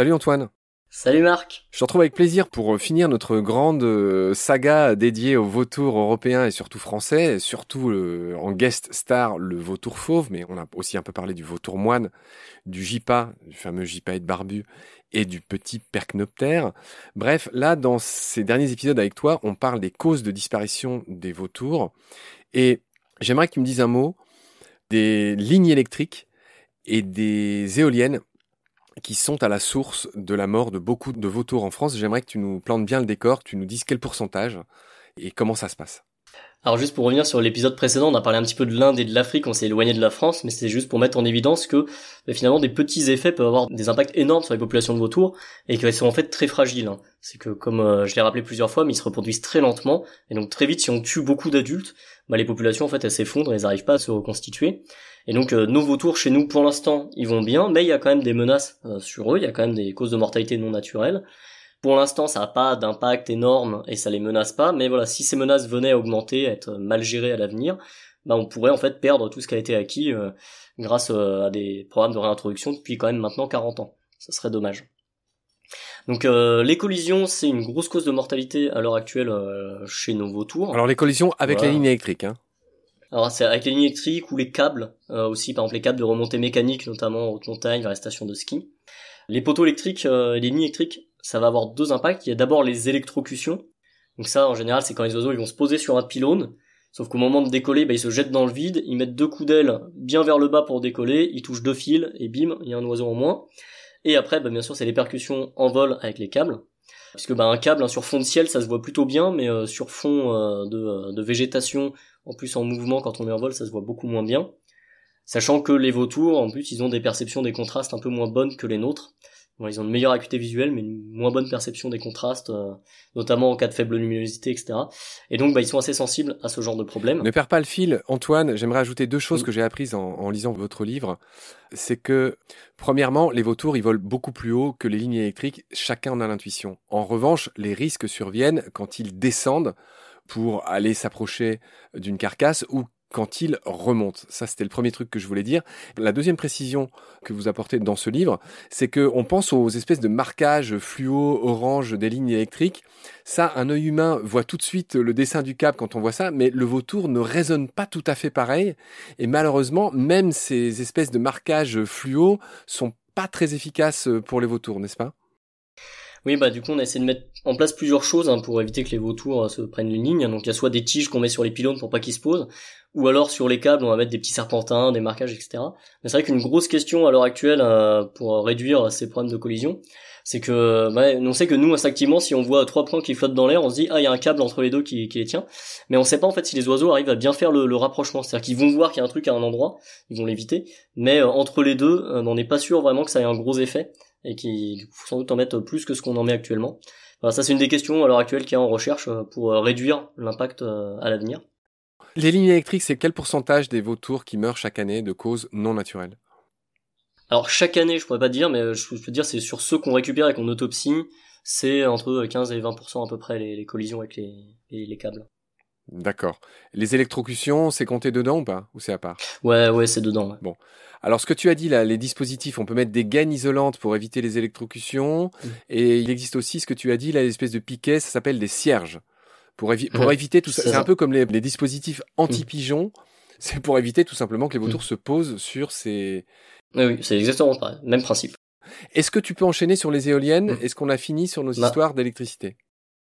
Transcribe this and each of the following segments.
Salut Antoine. Salut Marc. Je te retrouve avec plaisir pour euh, finir notre grande euh, saga dédiée aux vautours européens et surtout français, surtout euh, en guest star le vautour fauve, mais on a aussi un peu parlé du vautour moine, du jipa, du fameux jipaète barbu et du petit percnoptère. Bref, là, dans ces derniers épisodes avec toi, on parle des causes de disparition des vautours et j'aimerais que tu me dises un mot des lignes électriques et des éoliennes qui sont à la source de la mort de beaucoup de vautours en France. J'aimerais que tu nous plantes bien le décor, tu nous dises quel pourcentage et comment ça se passe. Alors juste pour revenir sur l'épisode précédent, on a parlé un petit peu de l'Inde et de l'Afrique, on s'est éloigné de la France, mais c'est juste pour mettre en évidence que bah, finalement des petits effets peuvent avoir des impacts énormes sur les populations de vautours et qu'elles sont en fait très fragiles. Hein. C'est que comme euh, je l'ai rappelé plusieurs fois, mais ils se reproduisent très lentement et donc très vite si on tue beaucoup d'adultes, bah, les populations en fait elles s'effondrent, elles n'arrivent pas à se reconstituer. Et donc euh, nos vautours chez nous pour l'instant ils vont bien, mais il y a quand même des menaces euh, sur eux, il y a quand même des causes de mortalité non naturelles. Pour l'instant, ça n'a pas d'impact énorme et ça les menace pas, mais voilà, si ces menaces venaient à augmenter, à être mal gérées à l'avenir, bah on pourrait en fait perdre tout ce qui a été acquis euh, grâce euh, à des programmes de réintroduction depuis quand même maintenant 40 ans. Ça serait dommage. Donc euh, les collisions, c'est une grosse cause de mortalité à l'heure actuelle chez nos vautours. Alors les collisions avec les lignes électriques, hein alors c'est avec les lignes électriques ou les câbles aussi, par exemple les câbles de remontée mécanique, notamment en haute montagne, vers les stations de ski. Les poteaux électriques et les lignes électriques, ça va avoir deux impacts. Il y a d'abord les électrocutions. Donc ça, en général, c'est quand les oiseaux ils vont se poser sur un pylône. Sauf qu'au moment de décoller, bah, ils se jettent dans le vide, ils mettent deux coups d'aile bien vers le bas pour décoller, ils touchent deux fils et bim, il y a un oiseau en moins. Et après, bah, bien sûr, c'est les percussions en vol avec les câbles. Puisque bah, un câble hein, sur fond de ciel, ça se voit plutôt bien, mais euh, sur fond euh, de, euh, de, végétation, en plus en mouvement quand on est en vol, ça se voit beaucoup moins bien. Sachant que les vautours, en plus, ils ont des perceptions des contrastes un peu moins bonnes que les nôtres ils ont une meilleure acuité visuelle, mais une moins bonne perception des contrastes, euh, notamment en cas de faible luminosité, etc. Et donc, bah, ils sont assez sensibles à ce genre de problème. Ne perds pas le fil, Antoine. J'aimerais ajouter deux choses que j'ai apprises en, lisant votre livre. C'est que, premièrement, les vautours, ils volent beaucoup plus haut que les lignes électriques. Chacun en a l'intuition. En revanche, les risques surviennent quand ils descendent pour aller s'approcher d'une carcasse ou quand il remonte. Ça, c'était le premier truc que je voulais dire. La deuxième précision que vous apportez dans ce livre, c'est que on pense aux espèces de marquages fluo, orange des lignes électriques. Ça, un œil humain voit tout de suite le dessin du câble quand on voit ça, mais le vautour ne résonne pas tout à fait pareil. Et malheureusement, même ces espèces de marquages fluo sont pas très efficaces pour les vautours, n'est-ce pas? Oui, bah du coup on a essayé de mettre en place plusieurs choses hein, pour éviter que les vautours euh, se prennent une ligne. Donc il y a soit des tiges qu'on met sur les pylônes pour pas qu'ils se posent, ou alors sur les câbles on va mettre des petits serpentins, des marquages, etc. Mais c'est vrai qu'une grosse question à l'heure actuelle euh, pour réduire ces problèmes de collision, c'est que bah, on sait que nous instinctivement si on voit trois points qui flottent dans l'air, on se dit ah il y a un câble entre les deux qui, les tient, mais on sait pas en fait si les oiseaux arrivent à bien faire le, rapprochement, c'est-à-dire qu'ils vont voir qu'il y a un truc à un endroit, ils vont l'éviter, mais euh, entre les deux, on n'est pas sûr vraiment que ça ait un gros effet et qui faut sans doute en mettre plus que ce qu'on en met actuellement. ça c'est une des questions à l'heure actuelle qu'il y a en recherche euh, pour euh, réduire l'impact euh, à l'avenir. Les lignes électriques, c'est quel pourcentage des vautours qui meurent chaque année de causes non naturelles? Alors chaque année, je pourrais pas dire, mais je peux dire c'est sur ceux qu'on récupère et qu'on autopsie, c'est entre 15 et 20% à peu près les, collisions avec les, les câbles. D'accord. Les électrocutions, c'est compté dedans ou pas? Ou c'est à part? Ouais, ouais, c'est dedans. Bon. Alors, ce que tu as dit là, les dispositifs, on peut mettre des gaines isolantes pour éviter les électrocutions. Mm. Et il existe aussi ce que tu as dit là, l'espèce de piquet, ça s'appelle des cierges. Pour, pour éviter tout ça. C'est un peu comme les, dispositifs anti-pigeons. C'est pour éviter tout simplement que les vautours mm. se posent sur ces. Oui, oui c'est exactement pareil. Même principe. Est-ce que tu peux enchaîner sur les éoliennes? Mm. Est-ce qu'on a fini sur nos bah. histoires d'électricité?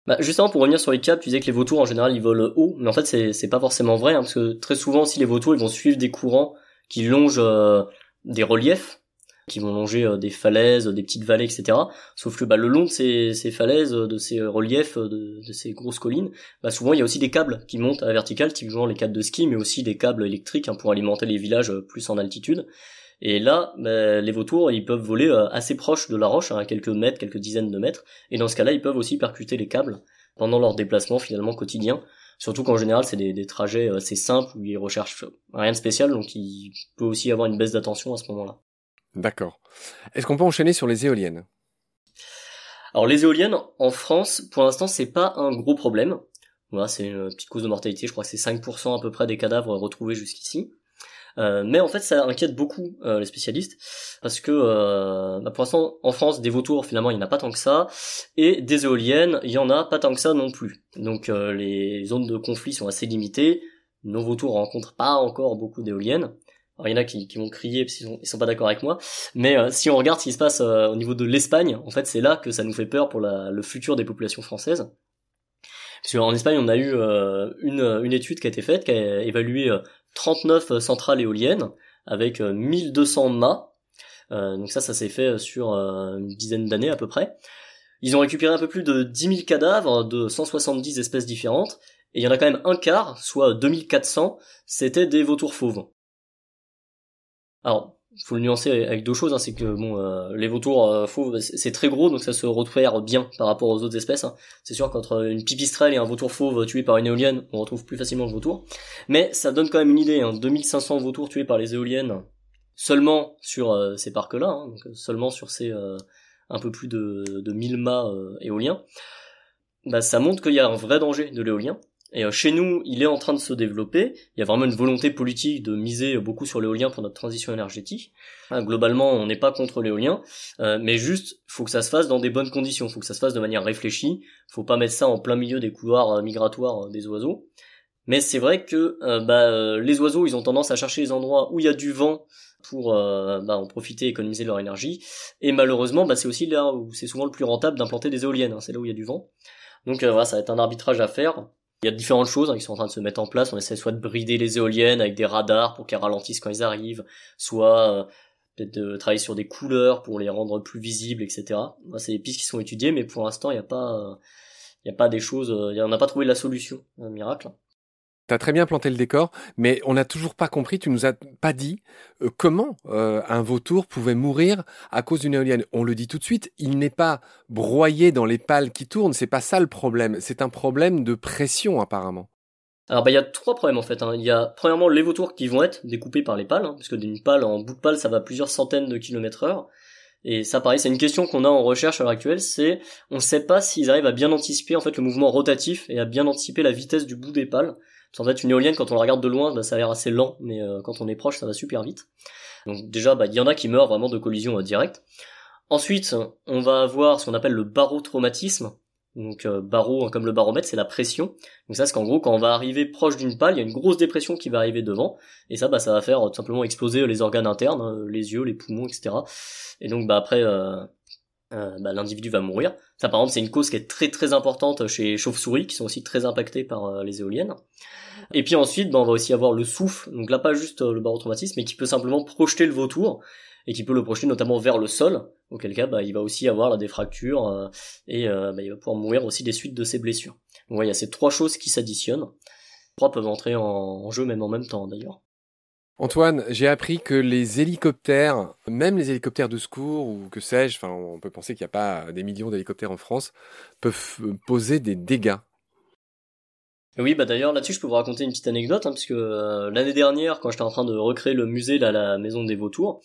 Bah justement pour revenir sur les câbles, tu disais que les vautours en général ils volent haut, mais en fait c'est c'est pas forcément vrai hein, parce que très souvent aussi les vautours ils vont suivre des courants qui longent euh, des reliefs, qui vont longer euh, des falaises, des petites vallées, etc. Sauf que bah, le long de ces, falaises, de ces reliefs, de, ces grosses collines, bah, souvent il y a aussi des câbles qui montent à la verticale, typiquement les câbles de ski, mais aussi des câbles électriques hein, pour alimenter les villages euh, plus en altitude. Et là, bah, les vautours, ils peuvent voler euh, assez proche de la roche, hein, à quelques mètres, quelques dizaines de mètres. Et dans ce cas-là, ils peuvent aussi percuter les câbles pendant leur déplacement finalement quotidien. Surtout qu'en général, c'est des, des, trajets assez simples où ils recherchent rien de spécial, donc il peut aussi avoir une baisse d'attention à ce moment-là. D'accord. Est-ce qu'on peut enchaîner sur les éoliennes? Alors les éoliennes, en France, pour l'instant, c'est pas un gros problème. Voilà, c'est une petite cause de mortalité, je crois que c'est 5% à peu près des cadavres retrouvés jusqu'ici. Euh, mais en fait, ça inquiète beaucoup euh, les spécialistes parce que euh, bah, pour l'instant, en France, des vautours finalement, il n'y en a pas tant que ça, et des éoliennes, il y en a pas tant que ça non plus. Donc les zones de conflit sont assez limitées. Nos vautours rencontrent pas encore beaucoup d'éoliennes. Alors, il y en a qui, vont crier parce qu'ils sont, sont pas d'accord avec moi, mais si on regarde ce qui se passe au niveau de l'Espagne, en fait, c'est là que ça nous fait peur pour le futur des populations françaises. Parce qu'en Espagne, on a eu une, une étude qui a été faite, qui a évalué 39 centrales éoliennes avec 1200 euh, mâts. Euh, donc ça, ça s'est fait sur euh, une dizaine d'années à peu près. Ils ont récupéré un peu plus de 10 000 cadavres de 170 espèces différentes, et il y en a quand même un quart, soit 2400, c'était des vautours fauves. Alors, faut le nuancer avec deux choses, hein, c'est que bon, euh, les vautours euh, fauves, bah, c'est très gros, donc ça se repère bien par rapport aux autres espèces. Hein. C'est sûr qu'entre une pipistrelle et un vautour fauve tué par une éolienne, on retrouve plus facilement le vautour. Mais ça donne quand même une idée, hein, 2500 vautours tués par les éoliennes seulement sur euh, ces parcs-là, hein, seulement sur ces un peu plus de, de 1000 mâts éoliens. Bah, ça montre qu'il y a un vrai danger de l'éolien. Et euh, chez nous, il est en train de se développer. Il y a vraiment une volonté politique de miser beaucoup sur l'éolien pour notre transition énergétique. globalement, on n'est pas contre l'éolien, euh, mais juste, faut que ça se fasse dans des bonnes conditions. Faut que ça se fasse de manière réfléchie. Faut pas mettre ça en plein milieu des couloirs euh, migratoires des oiseaux. Mais c'est vrai que bah, les oiseaux, ils ont tendance à chercher les endroits où il y a du vent pour bah, en profiter et économiser leur énergie. Et malheureusement, bah, c'est aussi là où c'est souvent le plus rentable d'implanter des éoliennes. Hein. C'est là où il y a du vent. Donc voilà, ça va être un arbitrage à faire. Il y a différentes choses hein, qui sont en train de se mettre en place. On essaie soit de brider les éoliennes avec des radars pour qu'elles ralentissent quand ils arrivent, soit euh, peut-être de travailler sur des couleurs pour les rendre plus visibles, etc. c'est des pistes qui sont étudiées, mais pour l'instant, il n'y a pas, il n'y a pas des choses, euh, on n'a pas trouvé la solution, un miracle. T'as très bien planté le décor, mais on n'a toujours pas compris, tu nous as pas dit euh, comment euh, un vautour pouvait mourir à cause d'une éolienne. On le dit tout de suite, il n'est pas broyé dans les pales qui tournent, c'est pas ça le problème, c'est un problème de pression apparemment. Alors bah il y a trois problèmes en fait. Hein. Il y a premièrement les vautours qui vont être découpés par les pales, hein, parce que d'une pale en bout de pale ça va plusieurs centaines de kilomètres heure. Et ça pareil, c'est une question qu'on a en recherche à l'heure actuelle, c'est on ne sait pas s'ils arrivent à bien anticiper en fait le mouvement rotatif et à bien anticiper la vitesse du bout des pales. En fait, une éolienne, quand on la regarde de loin, bah, ça a l'air assez lent, mais euh, quand on est proche, ça va super vite. Donc déjà, bah, il y en a qui meurent vraiment de collision euh, directe. Ensuite, on va avoir ce qu'on appelle le barotraumatisme. Donc euh, barreau, hein, comme le baromètre, c'est la pression. Donc ça, c'est qu'en gros, quand on va arriver proche d'une pale, il y a une grosse dépression qui va arriver devant, et ça, bah, ça va faire tout simplement exploser les organes internes, hein, les yeux, les poumons, etc. Et donc, bah, après, bah, l'individu va mourir. Ça, par exemple, c'est une cause qui est très très importante chez chauves-souris, qui sont aussi très impactés par les éoliennes. Et puis ensuite, ben, on va aussi avoir le souffle, donc là pas juste euh, le barotraumatisme, mais qui peut simplement projeter le vautour, et qui peut le projeter notamment vers le sol, auquel cas bah, il va aussi avoir des fractures, euh, et euh, bah, il va pouvoir mourir aussi des suites de ses blessures. Donc il y a ces trois choses qui s'additionnent. Trois peuvent entrer en, jeu même en même temps d'ailleurs. Antoine, j'ai appris que les hélicoptères, même les hélicoptères de secours ou que sais-je, enfin on peut penser qu'il n'y a pas des millions d'hélicoptères en France, peuvent poser des dégâts oui, bah d'ailleurs là-dessus je peux vous raconter une petite anecdote, hein, parce que euh, l'année dernière, quand j'étais en train de recréer le musée là, la maison des vautours,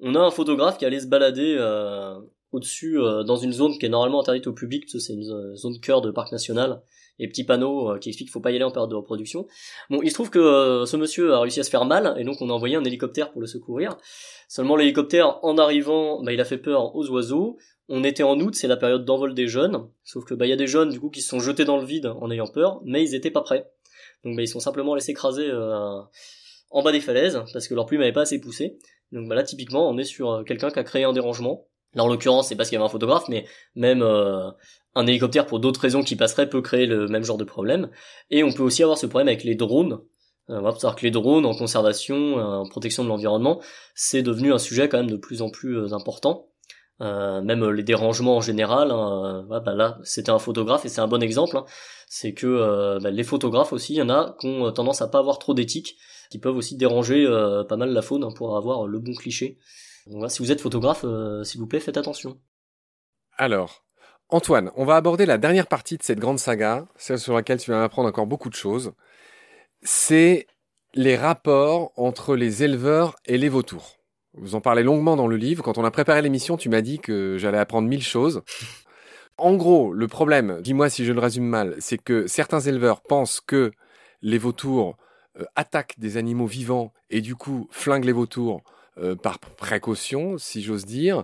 on a un photographe qui allait se balader euh, au-dessus euh, dans une zone qui est normalement interdite au public, parce c'est une zone cœur de parc national, et petit panneau qui explique qu'il faut pas y aller en période de reproduction. Bon, il se trouve que ce monsieur a réussi à se faire mal, et donc on a envoyé un hélicoptère pour le secourir. Seulement l'hélicoptère, en arrivant, bah, il a fait peur aux oiseaux. On était en août, c'est la période d'envol des jeunes, sauf que bah il y a des jeunes du coup qui se sont jetés dans le vide en ayant peur, mais ils étaient pas prêts. Donc bah ils sont simplement laissés écraser euh, en bas des falaises parce que leur plume n'avait pas assez poussé. Donc bah là typiquement on est sur euh, quelqu'un qui a créé un dérangement. Là en l'occurrence c'est parce qu'il y avait un photographe, mais même euh, un hélicoptère pour d'autres raisons qui passerait peut créer le même genre de problème. Et on peut aussi avoir ce problème avec les drones. on va savoir que les drones en conservation, en protection de l'environnement, c'est devenu un sujet quand même de plus en plus important. Euh, même les dérangements en général. Hein, euh, bah là, c'était un photographe et c'est un bon exemple. Hein. c'est que euh, bah, les photographes aussi, il y en a qui ont tendance à pas avoir trop d'éthique, qui peuvent aussi déranger pas mal la faune hein, pour avoir le bon cliché. Donc, si vous êtes photographe, s'il vous plaît, faites attention. Alors, Antoine, on va aborder la dernière partie de cette grande saga, celle sur laquelle tu vas apprendre encore beaucoup de choses. C'est les rapports entre les éleveurs et les vautours. Vous en parlez longuement dans le livre. Quand on a préparé l'émission, tu m'as dit que j'allais apprendre mille choses. En gros, le problème, dis-moi si je le résume mal, c'est que certains éleveurs pensent que les vautours euh, attaquent des animaux vivants et du coup flinguent les vautours euh, par précaution, si j'ose dire.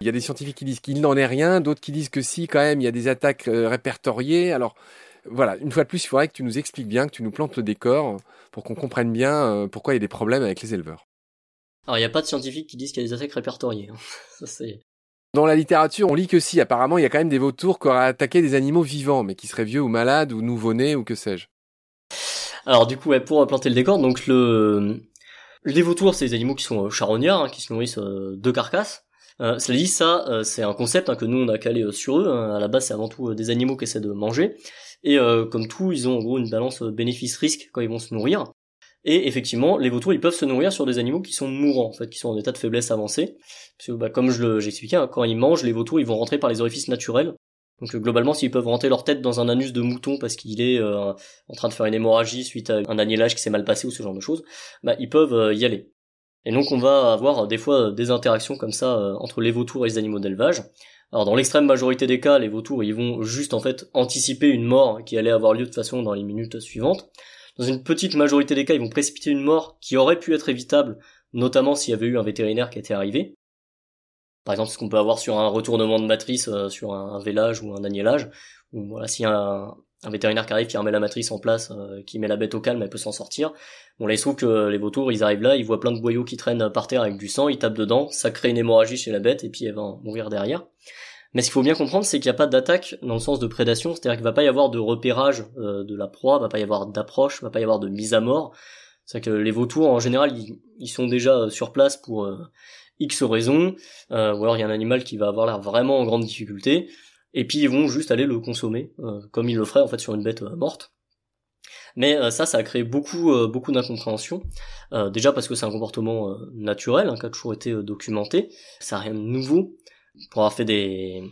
Il y a des scientifiques qui disent qu'il n'en est rien, d'autres qui disent que si, quand même, il y a des attaques euh, répertoriées. Alors, voilà, une fois de plus, il faudrait que tu nous expliques bien, que tu nous plantes le décor pour qu'on comprenne bien pourquoi il y a des problèmes avec les éleveurs. Alors, il n'y a pas de scientifiques qui disent qu'il y a des attaques répertoriées. Hein. Ça, Dans la littérature, on lit que si, apparemment, il y a quand même des vautours qui auraient attaqué des animaux vivants, mais qui seraient vieux ou malades ou nouveau-nés ou que sais-je. Alors du coup, ouais, pour planter le décor, donc le les vautours, c'est des animaux qui sont euh, charognards, hein, qui se nourrissent euh, de carcasses. Euh, cela dit, ça, euh, c'est un concept hein, que nous on a calé sur eux. Hein. À la base, c'est avant tout des animaux qui essaient de manger. Et comme tout, ils ont en gros une balance bénéfice-risque quand ils vont se nourrir. Et effectivement, les vautours, ils peuvent se nourrir sur des animaux qui sont mourants, en fait, qui sont en état de faiblesse avancée. Parce que, bah, comme je j'expliquais, hein, quand ils mangent, les vautours, ils vont rentrer par les orifices naturels. Donc globalement, s'ils peuvent rentrer leur tête dans un anus de mouton parce qu'il est en train de faire une hémorragie suite à un agnellage qui s'est mal passé ou ce genre de choses, bah ils peuvent y aller. Et donc on va avoir des fois des interactions comme ça euh, entre les vautours et les animaux d'élevage. Alors dans l'extrême majorité des cas, les vautours ils vont juste en fait anticiper une mort qui allait avoir lieu de toute façon dans les minutes suivantes. Dans une petite majorité des cas, ils vont précipiter une mort qui aurait pu être évitable, notamment s'il y avait eu un vétérinaire qui était arrivé. Par exemple, ce qu'on peut avoir sur un retournement de matrice, euh, sur un, vélage ou un agnellage, ou voilà, si un, vétérinaire qui arrive, qui remet la matrice en place, euh, qui met la bête au calme, elle peut s'en sortir. Bon là il que les vautours ils arrivent là, ils voient plein de boyaux qui traînent par terre avec du sang, ils tapent dedans, ça crée une hémorragie chez la bête et puis elle va mourir derrière. Mais ce qu'il faut bien comprendre c'est qu'il n'y a pas d'attaque dans le sens de prédation, c'est-à-dire qu'il va pas y avoir de repérage euh, de la proie, va pas y avoir d'approche, va pas y avoir de mise à mort. C'est que les vautours en général ils, sont déjà euh, sur place pour X raisons, ou alors il y a un animal qui va avoir l'air vraiment en grande difficulté et puis ils vont juste aller le consommer, euh, comme ils le feraient en fait sur une bête euh, morte. Mais euh, ça, ça a créé beaucoup, beaucoup d'incompréhension. déjà parce que c'est un comportement naturel, hein, qui a toujours été documenté. Ça n'a rien de nouveau. Pour avoir fait des,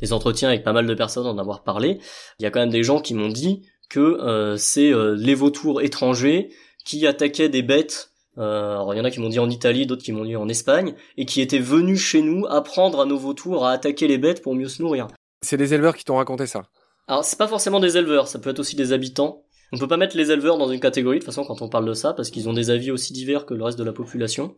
des entretiens avec pas mal de personnes, en avoir parlé, il y a quand même des gens qui m'ont dit que c'est les vautours étrangers qui attaquaient des bêtes alors il y en a qui m'ont dit en Italie, d'autres qui m'ont dit en Espagne, et qui étaient venus chez nous apprendre à nos vautours à attaquer les bêtes pour mieux se nourrir. C'est des éleveurs qui t'ont raconté ça. Alors c'est pas forcément des éleveurs, ça peut être aussi des habitants. On peut pas mettre les éleveurs dans une catégorie de toute façon quand on parle de ça parce qu'ils ont des avis aussi divers que le reste de la population.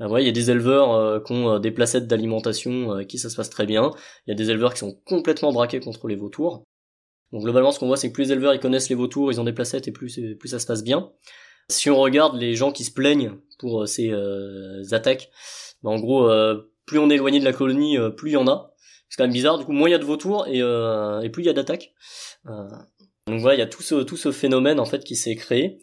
Euh, il y a des éleveurs euh, qui ont euh, des placettes d'alimentation euh, qui ça se passe très bien. Il y a des éleveurs qui sont complètement braqués contre les vautours. Donc globalement ce qu'on voit c'est que plus les éleveurs ils connaissent les vautours, ils ont des placettes et plus plus ça se passe bien. Si on regarde les gens qui se plaignent pour ces attaques, ben, en gros plus on est éloigné de la colonie, plus il y en a c'est quand même bizarre. Du coup, moins il y a de vautours et, euh, et plus il y a d'attaques. Euh, donc voilà, il y a tout ce, tout ce phénomène en fait qui s'est créé.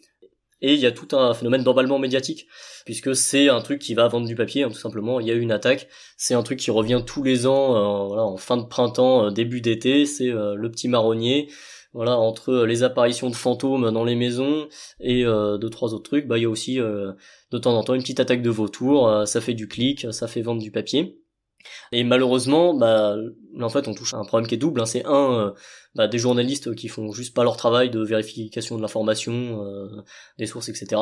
Et il y a tout un phénomène d'emballement médiatique, puisque c'est un truc qui va vendre du papier, hein, tout simplement. Il y a eu une attaque, c'est un truc qui revient tous les ans, euh, voilà, en fin de printemps, euh, début d'été. C'est euh, le petit marronnier, voilà, entre les apparitions de fantômes dans les maisons et deux trois autres trucs. Bah, il y a aussi de temps en temps une petite attaque de vautours. ça fait du clic, ça fait vendre du papier. Et malheureusement, bah, en fait, on touche à un problème qui est double. Hein. C'est un, euh, bah, des journalistes qui font juste pas leur travail de vérification de l'information, euh, des sources, etc.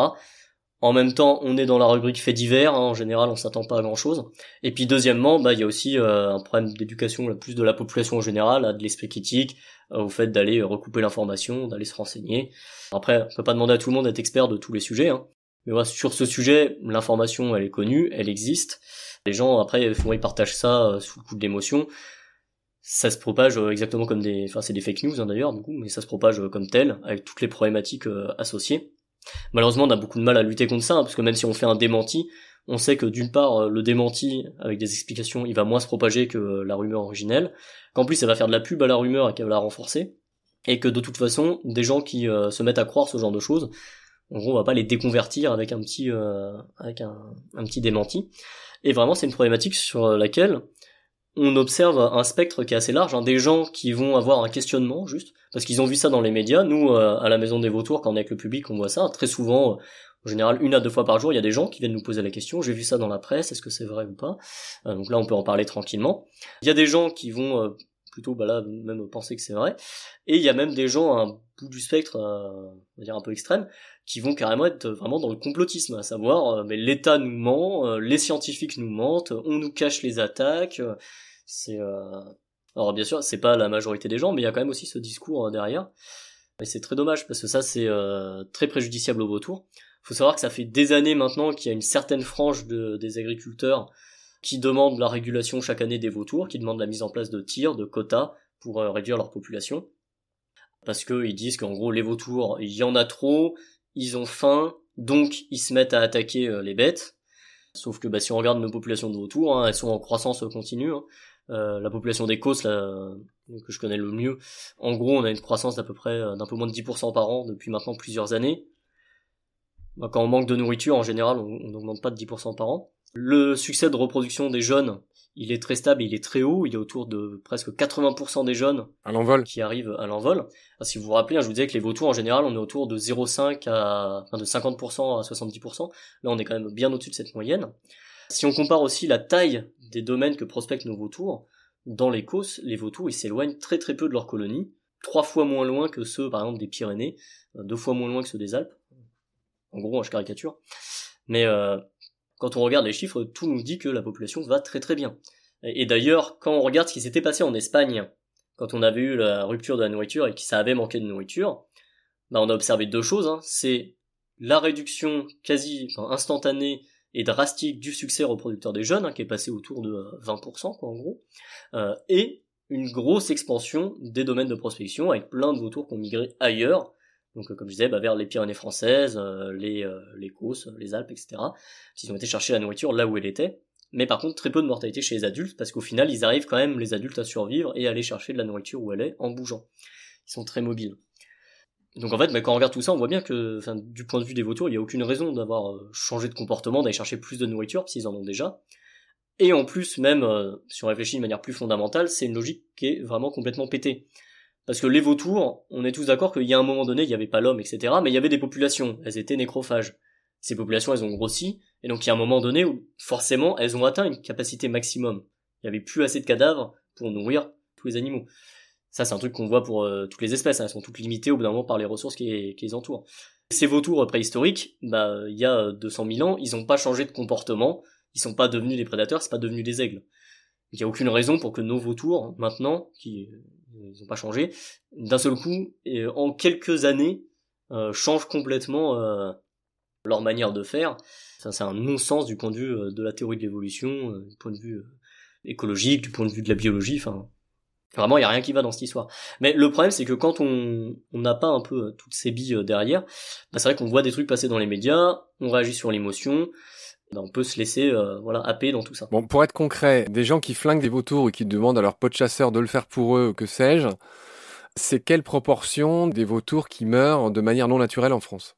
En même temps, on est dans la rubrique fait divers. Hein. En général, on s'attend pas à grand chose. Et puis, deuxièmement, bah, il y a aussi euh, un problème d'éducation, plus de la population en général, à de l'esprit critique, au fait d'aller recouper l'information, d'aller se renseigner. Après, on peut pas demander à tout le monde d'être expert de tous les sujets. Hein. Mais voilà, sur ce sujet, l'information, elle est connue, elle existe. Les gens, après, ils partagent ça euh, sous le coup de. Ça se propage euh, exactement comme des... Enfin, c'est des fake news hein, d'ailleurs, du mais ça se propage euh, comme tel, avec toutes les problématiques associées. Malheureusement, on a beaucoup de mal à lutter contre ça, hein, parce que même si on fait un démenti, on sait que d'une part, le démenti, avec des explications, il va moins se propager que la rumeur originelle, qu'en plus, ça va faire de la pub à la rumeur et qu'elle va la renforcer, et que de toute façon, des gens qui se mettent à croire ce genre de choses, en gros, on va pas les déconvertir avec un petit, avec un, petit démenti. Et vraiment, c'est une problématique sur laquelle on observe un spectre qui est assez large, hein, des gens qui vont avoir un questionnement juste, parce qu'ils ont vu ça dans les médias. Nous, euh, à la Maison des Vautours, quand on est avec le public, on voit ça. Très souvent, en général, une à deux fois par jour, il y a des gens qui viennent nous poser la question, j'ai vu ça dans la presse, est-ce que c'est vrai ou pas? Euh, Donc là, on peut en parler tranquillement. Il y a des gens qui vont euh, plutôt, bah là, même penser que c'est vrai. Et il y a même des gens à un bout du spectre, on va dire un peu extrême, qui vont carrément être vraiment dans le complotisme, à savoir euh, mais l'État nous ment, euh, les scientifiques nous mentent, on nous cache les attaques. Euh, c'est alors bien sûr c'est pas la majorité des gens, mais il y a quand même aussi ce discours derrière. Et c'est très dommage parce que ça c'est très préjudiciable aux vautours. Faut savoir que ça fait des années maintenant qu'il y a une certaine frange de, des agriculteurs qui demandent la régulation chaque année des vautours, qui demandent la mise en place de tirs, de quotas pour réduire leur population. Parce qu'ils disent qu'en gros les vautours, il y en a trop, ils ont faim, donc ils se mettent à attaquer les bêtes. Sauf que bah, si on regarde nos populations de vautours, hein, elles sont en croissance continue. Hein. Euh, la population d'Écosse, que je connais le mieux, en gros, on a une croissance d'à peu près euh, d'un peu moins de 10% par an depuis maintenant plusieurs années. Bah, quand on manque de nourriture, en général, on n'augmente pas de 10% par an. Le succès de reproduction des jeunes, il est très stable, il est très haut, il est autour de presque 80% des jeunes à l'envol qui arrivent à l'envol. Ah, si vous vous rappelez, hein, je vous disais que les vautours en général, on est autour de 0,5 à enfin de 50% à 70%. Là, on est quand même bien au-dessus de cette moyenne. Si on compare aussi la taille des domaines que prospectent nos vautours, dans l'Écosse, les vautours ils s'éloignent très très peu de leur colonie, trois fois moins loin que ceux par exemple des Pyrénées, euh, deux fois moins loin que ceux des Alpes. En gros, je caricature. Mais euh, quand on regarde les chiffres, tout nous dit que la population va très très bien. Et, d'ailleurs, quand on regarde ce qui s'était passé en Espagne, quand on avait eu la rupture de la nourriture et qu'il ça avait manqué de nourriture, bah on a observé deux choses. Hein. C'est la réduction quasi instantanée et drastique du succès reproducteur des jeunes, hein, qui est passé autour de 20%, quoi, en gros, euh, et une grosse expansion des domaines de prospection, avec plein de vautours qui ont migré ailleurs, donc euh, comme je disais, bah, vers les Pyrénées françaises, euh, les, les Causses, les Alpes, etc., ils ont été chercher la nourriture là où elle était, mais par contre très peu de mortalité chez les adultes, parce qu'au final, ils arrivent quand même, les adultes, à survivre et à aller chercher de la nourriture où elle est, en bougeant. Ils sont très mobiles. Donc en fait, quand on regarde tout ça, on voit bien que, du point de vue des vautours, il n'y a aucune raison d'avoir euh, changé de comportement, d'aller chercher plus de nourriture, s'ils en ont déjà. Et en plus, même, euh, si on réfléchit de manière plus fondamentale, c'est une logique qui est vraiment complètement pétée. Parce que les vautours, on est tous d'accord qu'il y a un moment donné, il n'y avait pas l'homme, etc., mais il y avait des populations, elles étaient nécrophages. Ces populations, elles ont grossi, et donc il y a un moment donné où, forcément, elles ont atteint une capacité maximum. Il n'y avait plus assez de cadavres pour nourrir tous les animaux. Ça, c'est un truc qu'on voit pour euh, toutes les espèces. Hein. Elles sont toutes limitées au bout d'un moment par les ressources qui, les entourent. Ces vautours préhistoriques, bah, il y a 200 000 ans, ils n'ont pas changé de comportement. Ils sont pas devenus des prédateurs, c'est pas devenu des aigles. Il n'y a aucune raison pour que nos vautours, maintenant, qui euh, ils ont pas changé, d'un seul coup, et en quelques années, euh, changent complètement euh, leur manière de faire. Ça, c'est un non-sens du point de vue de la théorie de l'évolution, du point de vue écologique, du point de vue de la biologie. Enfin, Vraiment, il y a rien qui va dans cette histoire. Mais le problème, c'est que quand on n'a pas un peu euh, toutes ces billes euh, derrière, bah, c'est vrai qu'on voit des trucs passer dans les médias, on réagit sur l'émotion, on peut se laisser euh, voilà happer dans tout ça. Bon, pour être concret, des gens qui flinguent des vautours et qui demandent à leur pote chasseur de le faire pour eux, que sais-je, c'est quelle proportion des vautours qui meurent de manière non naturelle en France?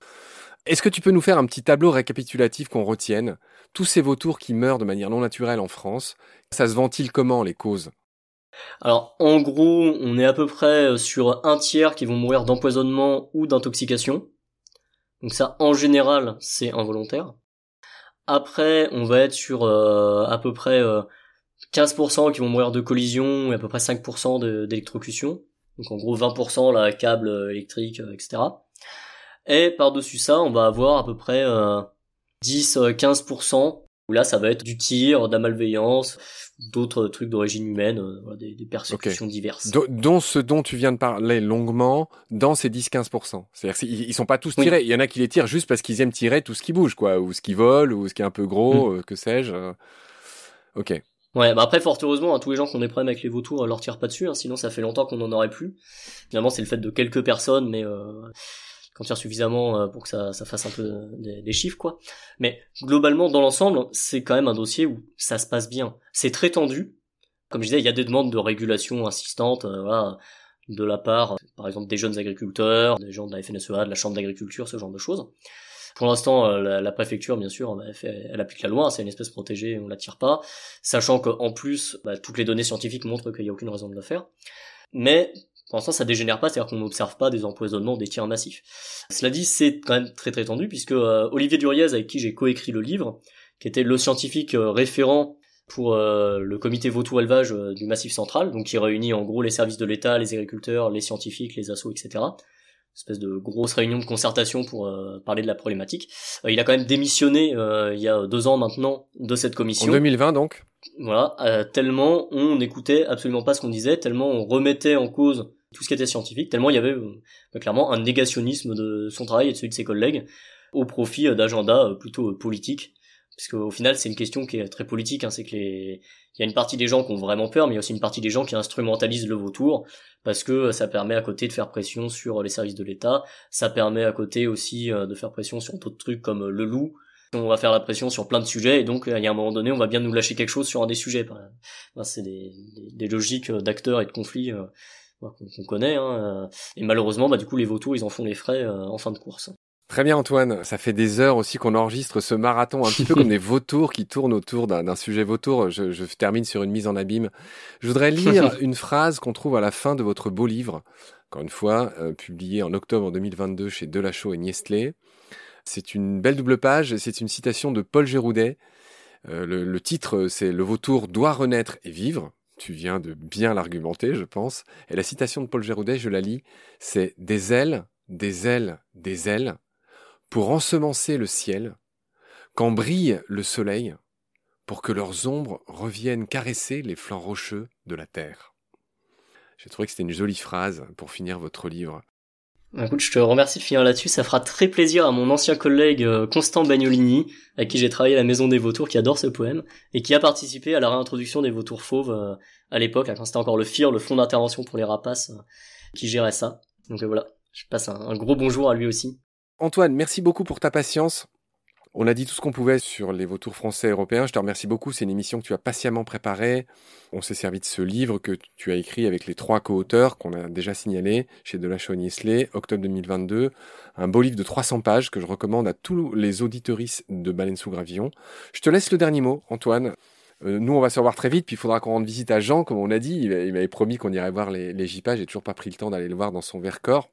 Est-ce que tu peux nous faire un petit tableau récapitulatif qu'on retienne? Tous ces vautours qui meurent de manière non naturelle en France, ça se ventile comment les causes? Alors en gros, on est à peu près euh, sur un tiers qui vont mourir d'empoisonnement ou d'intoxication. Donc ça, en général, c'est involontaire. Après, on va être sur euh, à peu près 15% euh, qui vont mourir de collision et à peu près 5% d'électrocution. Donc en gros 20% la câble électrique, etc. Et par-dessus ça, on va avoir à peu près 10-15% où là ça va être du tir, de la malveillance, d'autres trucs d'origine humaine, euh, des, des, persécutions diverses. dont ce dont tu viens de parler longuement dans ces 10-15%. C'est-à-dire qu'ils ils sont pas tous tirés. Il y en a qui les tirent juste parce qu'ils aiment tirer tout ce qui bouge, quoi, ou ce qui vole, ou ce qui est un peu gros, mm. euh, que sais-je. Euh. Ok. Ouais, bah après, fort heureusement, hein, tous les gens qui ont des problèmes avec les vautours, leur tirent pas dessus, hein, sinon ça fait longtemps qu'on en aurait plus. Finalement, c'est le fait de quelques personnes, mais quand tire suffisamment euh, pour que ça, ça fasse un peu des, chiffres quoi. Mais globalement dans l'ensemble, c'est quand même un dossier où ça se passe bien. C'est très tendu. Comme je disais, il y a des demandes de régulation insistantes, euh, voilà, de la part, par exemple, des jeunes agriculteurs, des gens de la FNSEA, de la Chambre d'agriculture, ce genre de choses. Pour l'instant, euh, la, préfecture, bien sûr, elle, elle, applique la loi, c'est une espèce protégée, on la tire pas, sachant qu'en plus, bah, toutes les données scientifiques montrent qu'il n'y a aucune raison de le faire. Mais pour l'instant, ça dégénère pas, c'est-à-dire qu'on n'observe pas des empoisonnements, des tirs massifs. Cela dit, c'est quand même très très tendu, puisque euh, Olivier Duriez, avec qui j'ai coécrit le livre, qui était le scientifique euh, référent pour euh, le comité vautour élevage du Massif central, donc qui réunit en gros les services de l'État, les agriculteurs, les scientifiques, les assos, etc. espèce de grosse réunion de concertation pour parler de la problématique. il a quand même démissionné il y a deux ans maintenant de cette commission. En 2020 donc voilà, tellement on n'écoutait absolument pas ce qu'on disait, tellement on remettait en cause tout ce qui était scientifique, tellement il y avait euh, clairement un négationnisme de son travail et de celui de ses collègues au profit euh, d'agendas euh, plutôt politiques. Parce qu'au final, c'est une question qui est très politique, hein, c'est que les... il y a une partie des gens qui ont vraiment peur, mais il y a aussi une partie des gens qui instrumentalisent le vautour, parce que ça permet à côté de faire pression sur les services de l'État, ça permet à côté aussi de faire pression sur d'autres trucs comme le loup, on va faire la pression sur plein de sujets et donc il y a un moment donné on va bien nous lâcher quelque chose sur un des sujets c'est des, des, logiques d'acteurs et de conflits qu'on connaît hein, euh, et malheureusement bah du coup les vautours ils en font les frais euh, en fin de course Très bien Antoine, ça fait des heures aussi qu'on enregistre ce marathon un petit peu comme des vautours qui tournent autour d'un sujet vautour. Je, je, termine sur une mise en abîme. Je voudrais lire une phrase qu'on trouve à la fin de votre beau livre, encore une fois, publié en octobre 2022 chez Delachaux et Niestlé. C'est une belle double page, c'est une citation de Paul Géroudet. Euh, le, titre, c'est Le vautour doit renaître et vivre. Tu viens de bien l'argumenter, je pense. Et la citation de Paul Géroudet, je la lis, c'est Des ailes, des ailes, des ailes, pour ensemencer le ciel, quand brille le soleil, pour que leurs ombres reviennent caresser les flancs rocheux de la terre. J'ai trouvé que c'était une jolie phrase pour finir votre livre. Écoute, je te remercie de finir là-dessus. Ça fera très plaisir à mon ancien collègue euh, Constant Bagnolini, avec qui j'ai travaillé à la Maison des Vautours, qui adore ce poème, et qui a participé à la réintroduction des Vautours Fauves euh, à l'époque, quand c'était encore le FIR, le Fonds d'intervention pour les rapaces, euh, qui gérait ça. Donc voilà, je passe un gros bonjour à lui aussi. Antoine, merci beaucoup pour ta patience. On a dit tout ce qu'on pouvait sur les vautours français et européens. Je te remercie beaucoup. C'est une émission que tu as patiemment préparée. On s'est servi de ce livre que tu as écrit avec les trois co-auteurs qu'on a déjà signalés chez Delachaux Niestlé, octobre 2022. Un beau livre de 300 pages que je recommande à tous les auditoristes de Baleine sous Gravillon. Je te laisse le dernier mot, Antoine. Euh, nous, on va se revoir très vite, puis il faudra qu'on rende visite à Jean, comme on a dit. Il, m'avait promis qu'on irait voir les, JPA. J'ai toujours pas pris le temps d'aller le voir dans son Vercors.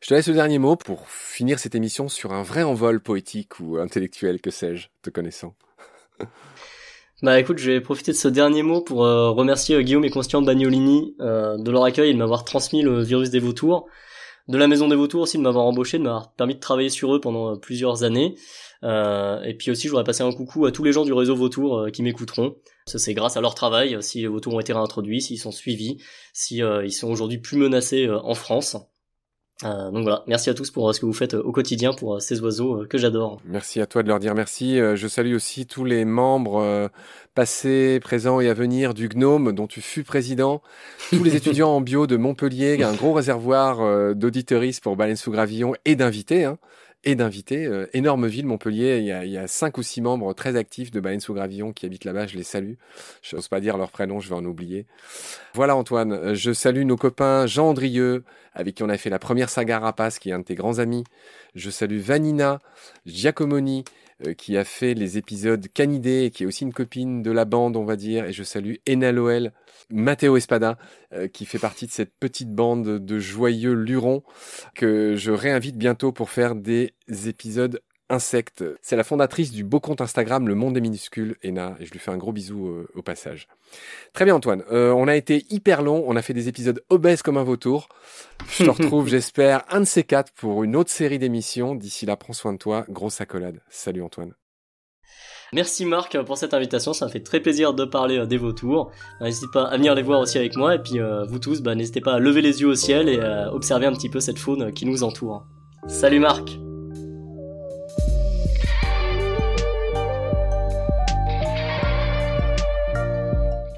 Je te laisse le dernier mot pour finir cette émission sur un vrai envol poétique ou intellectuel, que sais-je, te connaissant. Bah écoute, je vais profiter de ce dernier mot pour euh, remercier euh, Guillaume et Constant Bagnolini de leur accueil et de m'avoir transmis le virus des vautours, de la Maison des Vautours aussi de m'avoir embauché, de m'avoir permis de travailler sur eux pendant plusieurs années, et puis aussi je voudrais passer un coucou à tous les gens du réseau Vautour qui m'écouteront. Ça c'est grâce à leur travail, si les vautours ont été réintroduits, s'ils sont suivis, si sont aujourd'hui plus menacés en France. Euh, donc voilà, merci à tous pour euh, ce que vous faites euh, au quotidien pour ces oiseaux que j'adore. Merci à toi de leur dire merci. Je salue aussi tous les membres passés, présents et à venir du Gnome dont tu fus président, tous les étudiants en bio de Montpellier, un gros réservoir d'auditeuristes pour Baleine sous Gravillon et d'invités. Hein et d'invités. Euh, énorme ville, Montpellier. Il y, a, cinq ou six membres très actifs de Baleine sous Gravillon qui habitent là-bas. Je les salue. Je n'ose pas dire leur prénom, je vais en oublier. Voilà, Antoine. Euh, je salue nos copains Jean Andrieux, avec qui on a fait la première saga Rapace, qui est un de tes grands amis. Je salue Vanina, Giacomoni, euh, qui a fait les épisodes Canidé qui est aussi une copine de la bande, on va dire. Et je salue Enaloel, Matteo Espada, euh, qui fait partie de cette petite bande de joyeux lurons que je réinvite bientôt pour faire des épisodes insectes. C'est la fondatrice du beau compte Instagram Le Monde des Minuscules, Ena, et je lui fais un gros bisou euh, au passage. Très bien Antoine, on a été hyper long, on a fait des épisodes obèses comme un vautour. Je te retrouve, j'espère, un de ces quatre pour une autre série d'émissions. D'ici là, prends soin de toi. Grosse accolade. Salut Antoine. Merci Marc pour cette invitation, ça me fait très plaisir de parler euh, des vautours. N'hésitez pas à venir les voir aussi avec moi et puis euh, vous tous, bah, n'hésitez pas à lever les yeux au ciel et à observer un petit peu cette faune qui nous entoure. Salut Marc